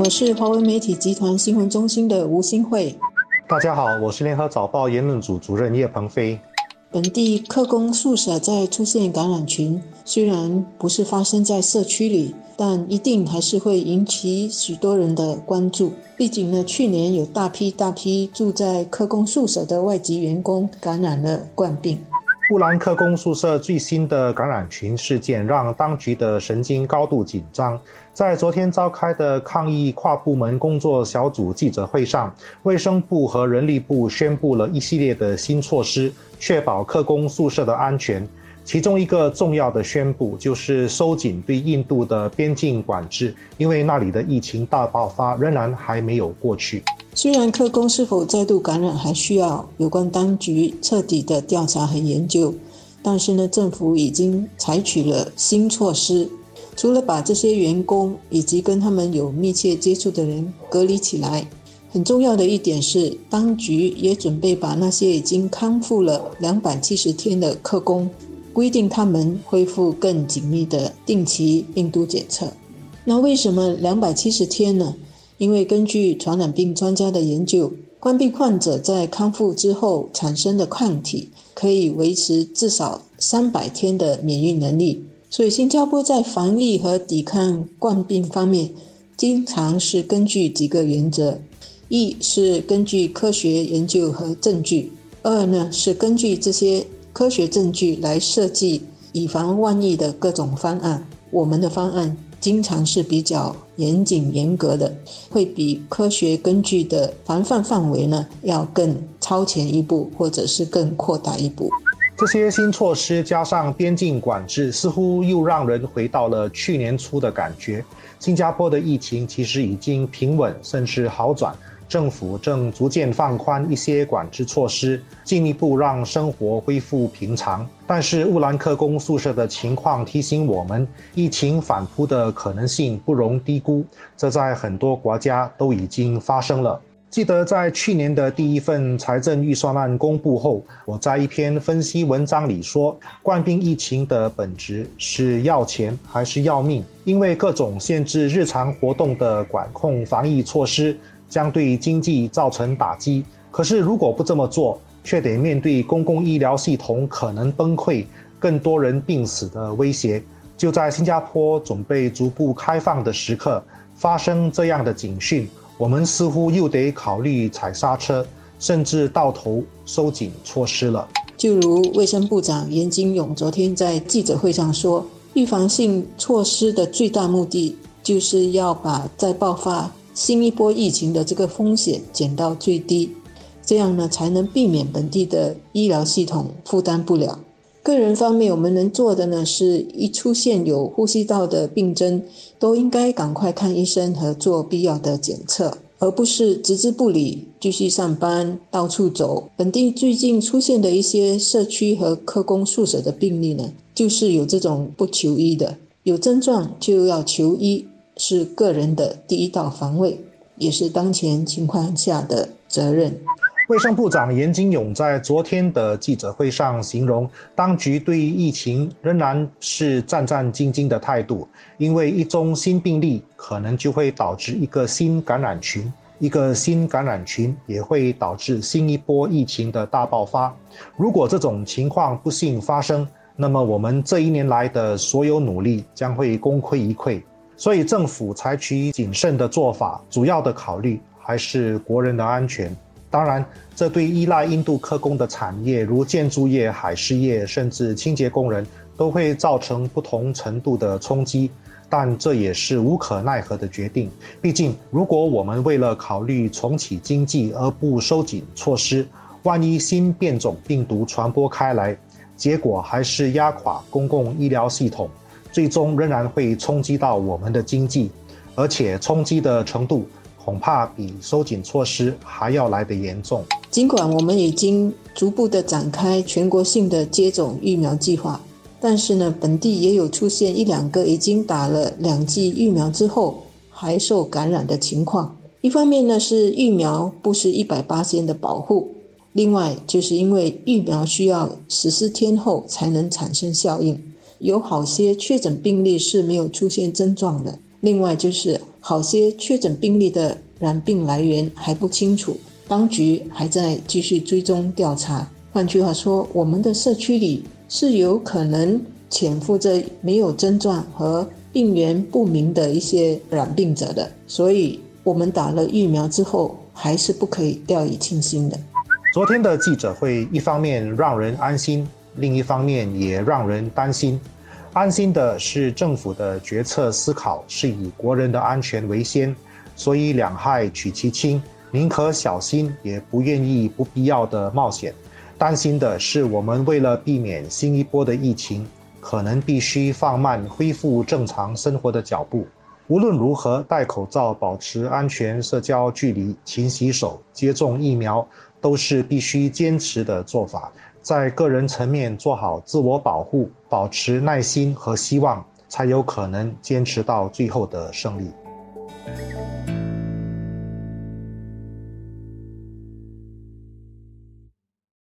我是华为媒体集团新闻中心的吴新慧。大家好，我是联合早报言论组主任叶鹏飞。本地客工宿舍在出现感染群，虽然不是发生在社区里，但一定还是会引起许多人的关注。毕竟呢，去年有大批大批住在客工宿舍的外籍员工感染了冠病。布兰克工宿舍最新的感染群事件让当局的神经高度紧张。在昨天召开的抗疫跨部门工作小组记者会上，卫生部和人力部宣布了一系列的新措施，确保客工宿舍的安全。其中一个重要的宣布就是收紧对印度的边境管制，因为那里的疫情大爆发仍然还没有过去。虽然客工是否再度感染还需要有关当局彻底的调查和研究，但是呢，政府已经采取了新措施，除了把这些员工以及跟他们有密切接触的人隔离起来，很重要的一点是，当局也准备把那些已经康复了两百七十天的客工，规定他们恢复更紧密的定期病毒检测。那为什么两百七十天呢？因为根据传染病专家的研究，冠病患者在康复之后产生的抗体可以维持至少三百天的免疫能力。所以，新加坡在防疫和抵抗冠病方面，经常是根据几个原则：一是根据科学研究和证据；二呢是根据这些科学证据来设计以防万一的各种方案。我们的方案。经常是比较严谨严格的，会比科学根据的防范范围呢要更超前一步，或者是更扩大一步。这些新措施加上边境管制，似乎又让人回到了去年初的感觉。新加坡的疫情其实已经平稳，甚至好转。政府正逐渐放宽一些管制措施，进一步让生活恢复平常。但是乌兰克宫宿舍的情况提醒我们，疫情反扑的可能性不容低估。这在很多国家都已经发生了。记得在去年的第一份财政预算案公布后，我在一篇分析文章里说，冠病疫情的本质是要钱还是要命？因为各种限制日常活动的管控防疫措施。将对经济造成打击。可是，如果不这么做，却得面对公共医疗系统可能崩溃、更多人病死的威胁。就在新加坡准备逐步开放的时刻，发生这样的警讯，我们似乎又得考虑踩刹车，甚至到头收紧措施了。就如卫生部长严金勇昨天在记者会上说：“预防性措施的最大目的，就是要把再爆发。”新一波疫情的这个风险减到最低，这样呢才能避免本地的医疗系统负担不了。个人方面，我们能做的呢，是一出现有呼吸道的病症，都应该赶快看医生和做必要的检测，而不是置之不理，继续上班到处走。本地最近出现的一些社区和科工宿舍的病例呢，就是有这种不求医的，有症状就要求医。是个人的第一道防卫，也是当前情况下的责任。卫生部长严金勇在昨天的记者会上形容，当局对疫情仍然是战战兢兢的态度，因为一宗新病例可能就会导致一个新感染群，一个新感染群也会导致新一波疫情的大爆发。如果这种情况不幸发生，那么我们这一年来的所有努力将会功亏一篑。所以政府采取谨慎的做法，主要的考虑还是国人的安全。当然，这对依赖印度科工的产业，如建筑业、海事业，甚至清洁工人，都会造成不同程度的冲击。但这也是无可奈何的决定。毕竟，如果我们为了考虑重启经济而不收紧措施，万一新变种病毒传播开来，结果还是压垮公共医疗系统。最终仍然会冲击到我们的经济，而且冲击的程度恐怕比收紧措施还要来得严重。尽管我们已经逐步的展开全国性的接种疫苗计划，但是呢，本地也有出现一两个已经打了两剂疫苗之后还受感染的情况。一方面呢，是疫苗不是一百八千的保护；另外，就是因为疫苗需要十四天后才能产生效应。有好些确诊病例是没有出现症状的，另外就是好些确诊病例的染病来源还不清楚，当局还在继续追踪调查。换句话说，我们的社区里是有可能潜伏着没有症状和病源不明的一些染病者的，所以我们打了疫苗之后，还是不可以掉以轻心的。昨天的记者会，一方面让人安心，另一方面也让人担心。安心的是，政府的决策思考是以国人的安全为先，所以两害取其轻，宁可小心，也不愿意不必要的冒险。担心的是，我们为了避免新一波的疫情，可能必须放慢恢复正常生活的脚步。无论如何，戴口罩、保持安全社交距离、勤洗手、接种疫苗，都是必须坚持的做法。在个人层面做好自我保护，保持耐心和希望，才有可能坚持到最后的胜利。